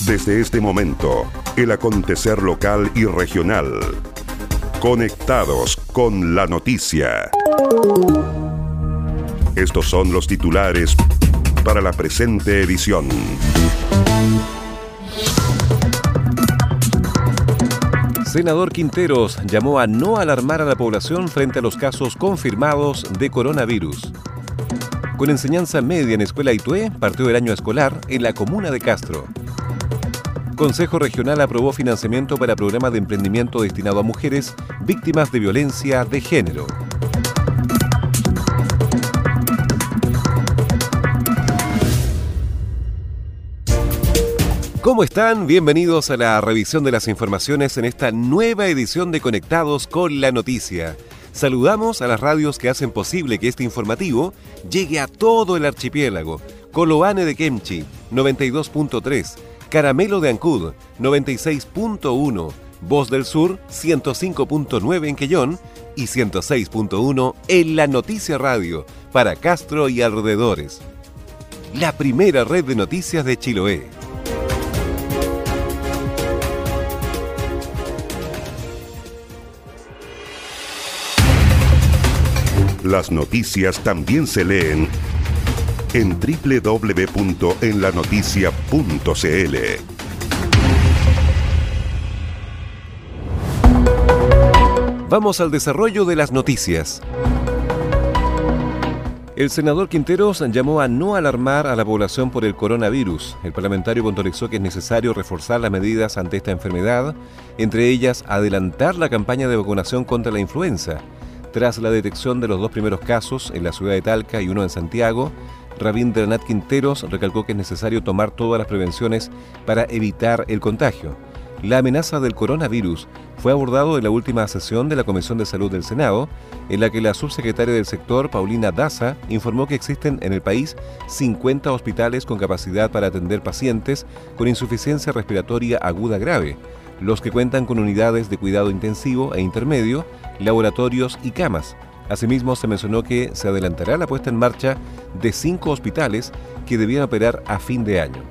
Desde este momento, el acontecer local y regional. Conectados con la noticia. Estos son los titulares para la presente edición. Senador Quinteros llamó a no alarmar a la población frente a los casos confirmados de coronavirus. Con enseñanza media en Escuela Itué, partió el año escolar en la comuna de Castro. Consejo Regional aprobó financiamiento para programa de emprendimiento destinado a mujeres víctimas de violencia de género. ¿Cómo están? Bienvenidos a la revisión de las informaciones en esta nueva edición de Conectados con la Noticia. Saludamos a las radios que hacen posible que este informativo llegue a todo el archipiélago. Coloane de Kemchi, 92.3, Caramelo de Ancud, 96.1, Voz del Sur, 105.9 en Quellón y 106.1 en La Noticia Radio, para Castro y alrededores. La primera red de noticias de Chiloé. Las noticias también se leen en www.enlanoticia.cl. Vamos al desarrollo de las noticias. El senador Quinteros llamó a no alarmar a la población por el coronavirus. El parlamentario puntualizó que es necesario reforzar las medidas ante esta enfermedad, entre ellas adelantar la campaña de vacunación contra la influenza. Tras la detección de los dos primeros casos en la ciudad de Talca y uno en Santiago, Rabindranath Quinteros recalcó que es necesario tomar todas las prevenciones para evitar el contagio. La amenaza del coronavirus fue abordado en la última sesión de la Comisión de Salud del Senado, en la que la subsecretaria del sector, Paulina Daza, informó que existen en el país 50 hospitales con capacidad para atender pacientes con insuficiencia respiratoria aguda grave, los que cuentan con unidades de cuidado intensivo e intermedio, laboratorios y camas. Asimismo, se mencionó que se adelantará la puesta en marcha de cinco hospitales que debían operar a fin de año.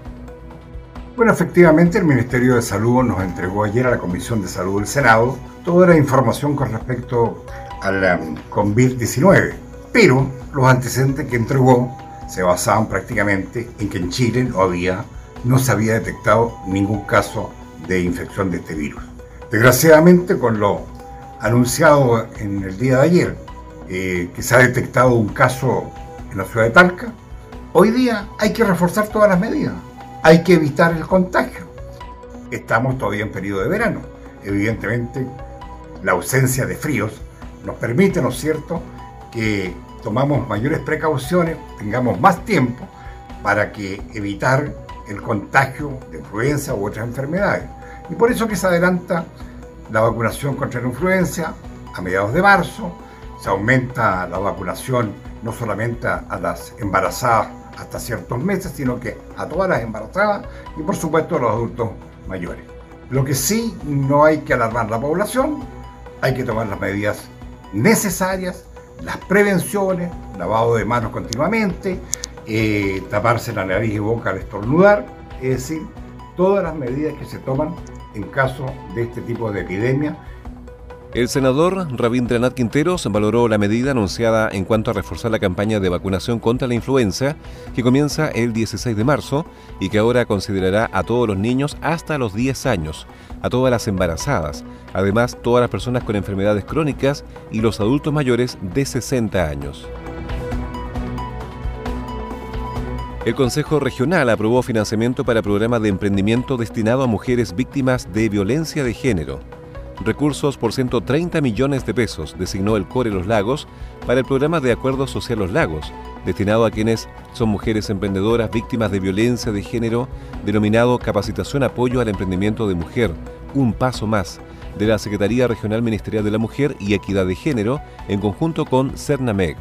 Bueno, efectivamente, el Ministerio de Salud nos entregó ayer a la Comisión de Salud del Senado toda la información con respecto al um, COVID-19, pero los antecedentes que entregó se basaban prácticamente en que en Chile no había, no se había detectado ningún caso de infección de este virus. Desgraciadamente, con lo anunciado en el día de ayer, eh, que se ha detectado un caso en la ciudad de Talca, hoy día hay que reforzar todas las medidas, hay que evitar el contagio. Estamos todavía en periodo de verano. Evidentemente, la ausencia de fríos nos permite, ¿no es cierto?, que tomamos mayores precauciones, tengamos más tiempo para que evitar el contagio de influenza u otras enfermedades. Y por eso que se adelanta la vacunación contra la influenza a mediados de marzo, se aumenta la vacunación no solamente a las embarazadas hasta ciertos meses, sino que a todas las embarazadas y por supuesto a los adultos mayores. Lo que sí no hay que alarmar la población, hay que tomar las medidas necesarias, las prevenciones, lavado de manos continuamente, eh, taparse la nariz y boca al estornudar, es decir, todas las medidas que se toman en caso de este tipo de epidemia. El senador Rabindranath Quinteros valoró la medida anunciada en cuanto a reforzar la campaña de vacunación contra la influenza, que comienza el 16 de marzo y que ahora considerará a todos los niños hasta los 10 años, a todas las embarazadas, además todas las personas con enfermedades crónicas y los adultos mayores de 60 años. El Consejo Regional aprobó financiamiento para programa de emprendimiento destinado a mujeres víctimas de violencia de género. Recursos por 130 millones de pesos designó el Core Los Lagos para el programa de Acuerdo Social Los Lagos, destinado a quienes son mujeres emprendedoras víctimas de violencia de género, denominado Capacitación Apoyo al Emprendimiento de Mujer, un paso más, de la Secretaría Regional Ministerial de la Mujer y Equidad de Género, en conjunto con CERNAMEG.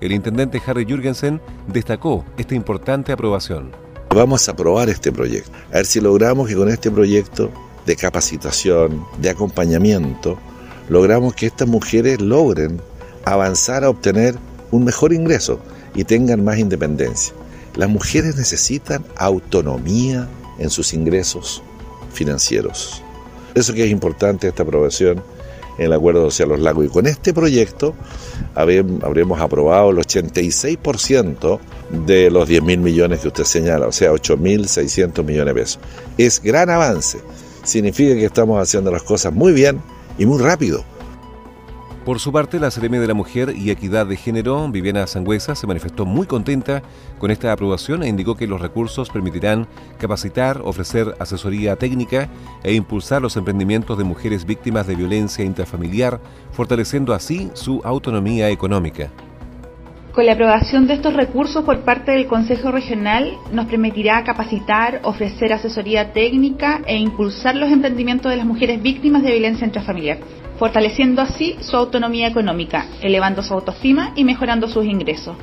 El intendente Harry Jürgensen destacó esta importante aprobación. Vamos a aprobar este proyecto, a ver si logramos que con este proyecto de capacitación, de acompañamiento, logramos que estas mujeres logren avanzar a obtener un mejor ingreso y tengan más independencia. Las mujeres necesitan autonomía en sus ingresos financieros. Eso que es importante esta aprobación en el Acuerdo Social Los Lagos. Y con este proyecto habremos aprobado el 86% de los 10 mil millones que usted señala, o sea, 8.600 millones de pesos. Es gran avance. Significa que estamos haciendo las cosas muy bien y muy rápido. Por su parte, la Seremi de la Mujer y Equidad de Género, Viviana Sangüesa, se manifestó muy contenta con esta aprobación e indicó que los recursos permitirán capacitar, ofrecer asesoría técnica e impulsar los emprendimientos de mujeres víctimas de violencia intrafamiliar, fortaleciendo así su autonomía económica. Con la aprobación de estos recursos por parte del Consejo Regional nos permitirá capacitar, ofrecer asesoría técnica e impulsar los emprendimientos de las mujeres víctimas de violencia intrafamiliar fortaleciendo así su autonomía económica, elevando su autoestima y mejorando sus ingresos.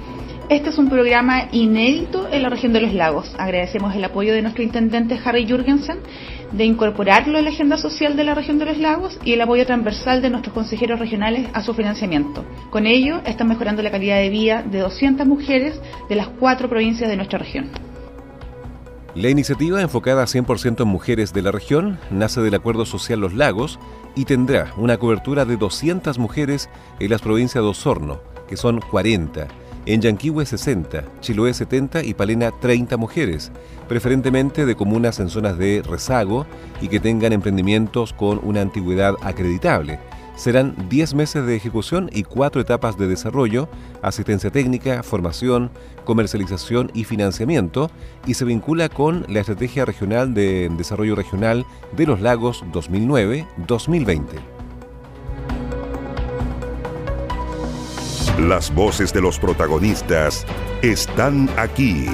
Este es un programa inédito en la región de los lagos. Agradecemos el apoyo de nuestro intendente Harry Jurgensen de incorporarlo en la agenda social de la región de los lagos y el apoyo transversal de nuestros consejeros regionales a su financiamiento. Con ello, están mejorando la calidad de vida de 200 mujeres de las cuatro provincias de nuestra región. La iniciativa, enfocada 100% en mujeres de la región, nace del Acuerdo Social Los Lagos y tendrá una cobertura de 200 mujeres en las provincias de Osorno, que son 40, en Yanquihue 60, Chiloé 70 y Palena 30 mujeres, preferentemente de comunas en zonas de rezago y que tengan emprendimientos con una antigüedad acreditable Serán 10 meses de ejecución y 4 etapas de desarrollo, asistencia técnica, formación, comercialización y financiamiento, y se vincula con la Estrategia Regional de Desarrollo Regional de los Lagos 2009-2020. Las voces de los protagonistas están aquí.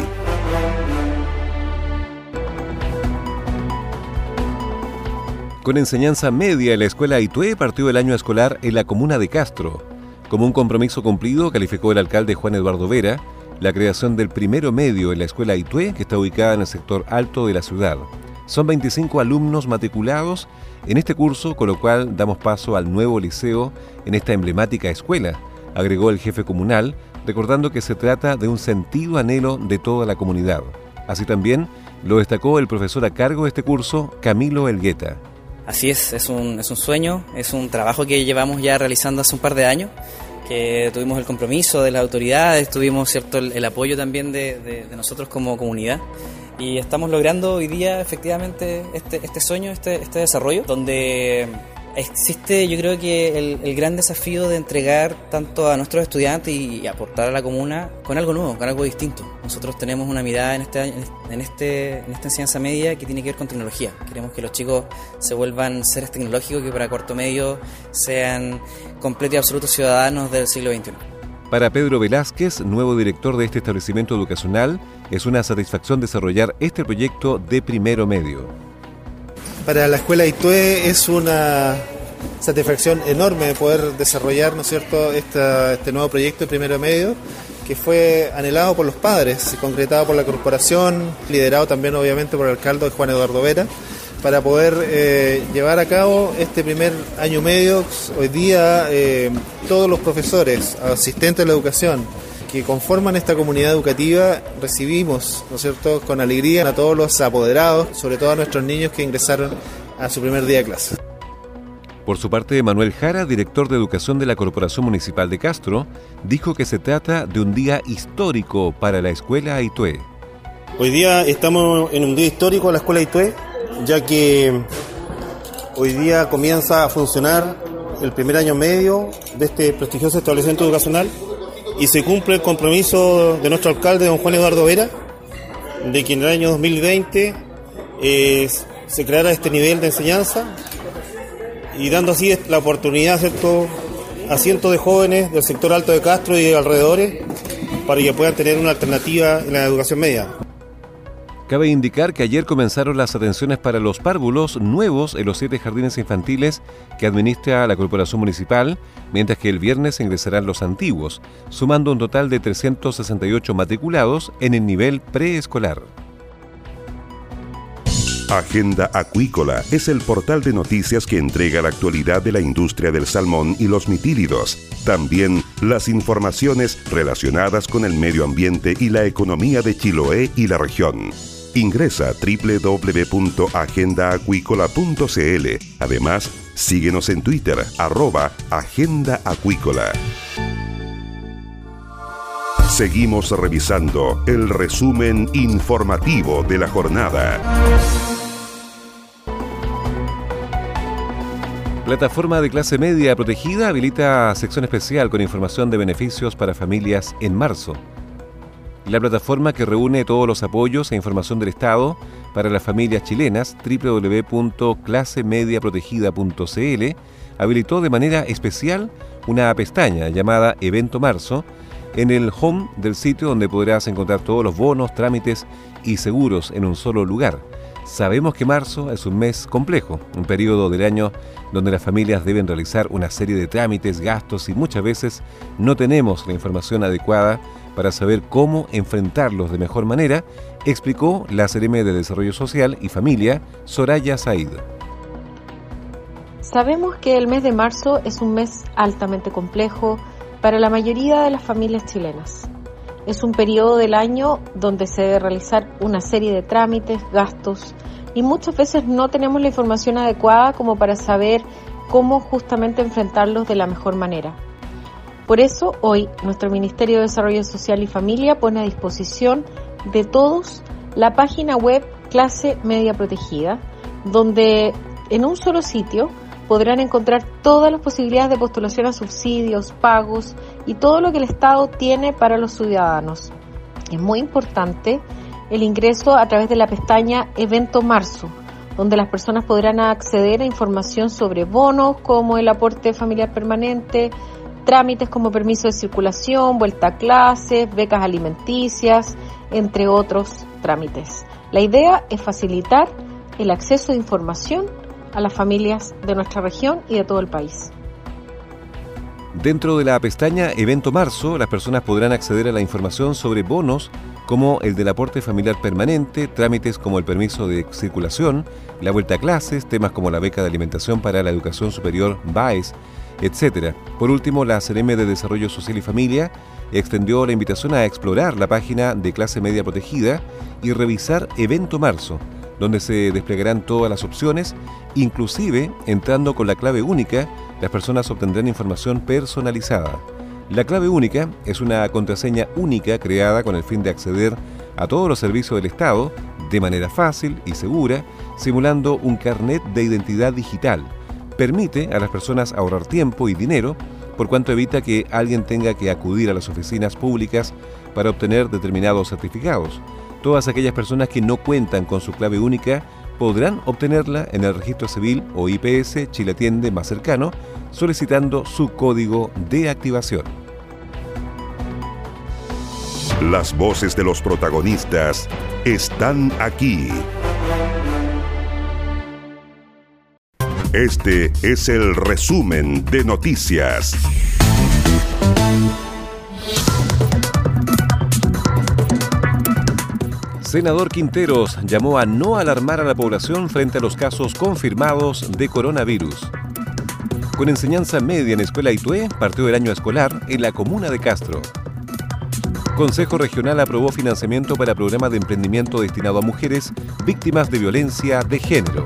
Con enseñanza media en la escuela Itué partió el año escolar en la comuna de Castro. Como un compromiso cumplido, calificó el alcalde Juan Eduardo Vera la creación del primero medio en la escuela Itué, que está ubicada en el sector alto de la ciudad. Son 25 alumnos matriculados en este curso, con lo cual damos paso al nuevo liceo en esta emblemática escuela, agregó el jefe comunal, recordando que se trata de un sentido anhelo de toda la comunidad. Así también lo destacó el profesor a cargo de este curso, Camilo Elgueta. Así es, es un, es un sueño, es un trabajo que llevamos ya realizando hace un par de años, que tuvimos el compromiso de las autoridades, tuvimos cierto el, apoyo también de, de, nosotros como comunidad. Y estamos logrando hoy día efectivamente este, este sueño, este, este desarrollo, donde existe yo creo que el, gran desafío de entregar tanto a nuestros estudiantes y, aportar a la comuna con algo nuevo, con algo distinto. Nosotros tenemos una mirada en, este, en, este, en esta enseñanza media que tiene que ver con tecnología. Queremos que los chicos se vuelvan seres tecnológicos que para cuarto medio sean completos y absolutos ciudadanos del siglo XXI. Para Pedro Velázquez, nuevo director de este establecimiento educacional, es una satisfacción desarrollar este proyecto de primero medio para la escuela Itue es una satisfacción enorme poder desarrollar, ¿no cierto?, este nuevo proyecto de primero medio que fue anhelado por los padres, concretado por la corporación, liderado también obviamente por el alcalde Juan Eduardo Vera, para poder eh, llevar a cabo este primer año medio. Hoy día eh, todos los profesores, asistentes de la educación, que conforman esta comunidad educativa recibimos, ¿no es cierto?, con alegría a todos los apoderados, sobre todo a nuestros niños que ingresaron a su primer día de clase. Por su parte, Manuel Jara, director de Educación de la Corporación Municipal de Castro, dijo que se trata de un día histórico para la Escuela Aitué. Hoy día estamos en un día histórico en la Escuela Aitué, ya que hoy día comienza a funcionar el primer año medio de este prestigioso establecimiento educacional y se cumple el compromiso de nuestro alcalde, don Juan Eduardo Vera, de que en el año 2020 eh, se creara este nivel de enseñanza y dando así la oportunidad a cientos de jóvenes del sector alto de Castro y de alrededores para que puedan tener una alternativa en la educación media. Cabe indicar que ayer comenzaron las atenciones para los párvulos nuevos en los siete jardines infantiles que administra la Corporación Municipal, mientras que el viernes ingresarán los antiguos, sumando un total de 368 matriculados en el nivel preescolar. Agenda Acuícola es el portal de noticias que entrega la actualidad de la industria del salmón y los mitílidos. También las informaciones relacionadas con el medio ambiente y la economía de Chiloé y la región Ingresa a www.agendaacuícola.cl. Además, síguenos en Twitter, arroba Agenda Acuícola. Seguimos revisando el resumen informativo de la jornada. Plataforma de clase media protegida habilita sección especial con información de beneficios para familias en marzo. La plataforma que reúne todos los apoyos e información del Estado para las familias chilenas, www.clasemediaprotegida.cl, habilitó de manera especial una pestaña llamada Evento Marzo en el home del sitio donde podrás encontrar todos los bonos, trámites y seguros en un solo lugar. Sabemos que marzo es un mes complejo, un periodo del año donde las familias deben realizar una serie de trámites, gastos y muchas veces no tenemos la información adecuada para saber cómo enfrentarlos de mejor manera, explicó la CRM de Desarrollo Social y Familia, Soraya Said. Sabemos que el mes de marzo es un mes altamente complejo para la mayoría de las familias chilenas. Es un periodo del año donde se debe realizar una serie de trámites, gastos y muchas veces no tenemos la información adecuada como para saber cómo justamente enfrentarlos de la mejor manera. Por eso, hoy nuestro Ministerio de Desarrollo Social y Familia pone a disposición de todos la página web Clase Media Protegida, donde en un solo sitio podrán encontrar todas las posibilidades de postulación a subsidios, pagos y todo lo que el Estado tiene para los ciudadanos. Es muy importante el ingreso a través de la pestaña Evento Marzo, donde las personas podrán acceder a información sobre bonos como el aporte familiar permanente, trámites como permiso de circulación, vuelta a clases, becas alimenticias, entre otros trámites. La idea es facilitar el acceso de información a las familias de nuestra región y de todo el país. Dentro de la pestaña Evento Marzo, las personas podrán acceder a la información sobre bonos como el del aporte familiar permanente, trámites como el permiso de circulación, la vuelta a clases, temas como la beca de alimentación para la educación superior BAES, etc. Por último, la CRM de Desarrollo Social y Familia extendió la invitación a explorar la página de clase media protegida y revisar Evento Marzo, donde se desplegarán todas las opciones, inclusive entrando con la clave única, las personas obtendrán información personalizada. La clave única es una contraseña única creada con el fin de acceder a todos los servicios del Estado de manera fácil y segura, simulando un carnet de identidad digital permite a las personas ahorrar tiempo y dinero por cuanto evita que alguien tenga que acudir a las oficinas públicas para obtener determinados certificados. Todas aquellas personas que no cuentan con su clave única podrán obtenerla en el registro civil o IPS Chile Atiende más cercano solicitando su código de activación. Las voces de los protagonistas están aquí. Este es el resumen de noticias. Senador Quinteros llamó a no alarmar a la población frente a los casos confirmados de coronavirus. Con enseñanza media en Escuela Itué, partió el año escolar en la comuna de Castro. Consejo Regional aprobó financiamiento para programa de emprendimiento destinado a mujeres víctimas de violencia de género.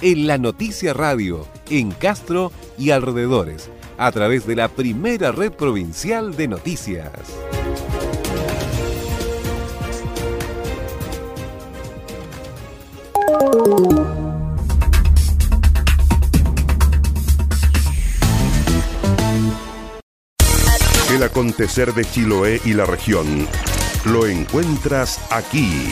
en La Noticia Radio en Castro y alrededores a través de la primera red provincial de noticias. El acontecer de Chiloé y la región lo encuentras aquí.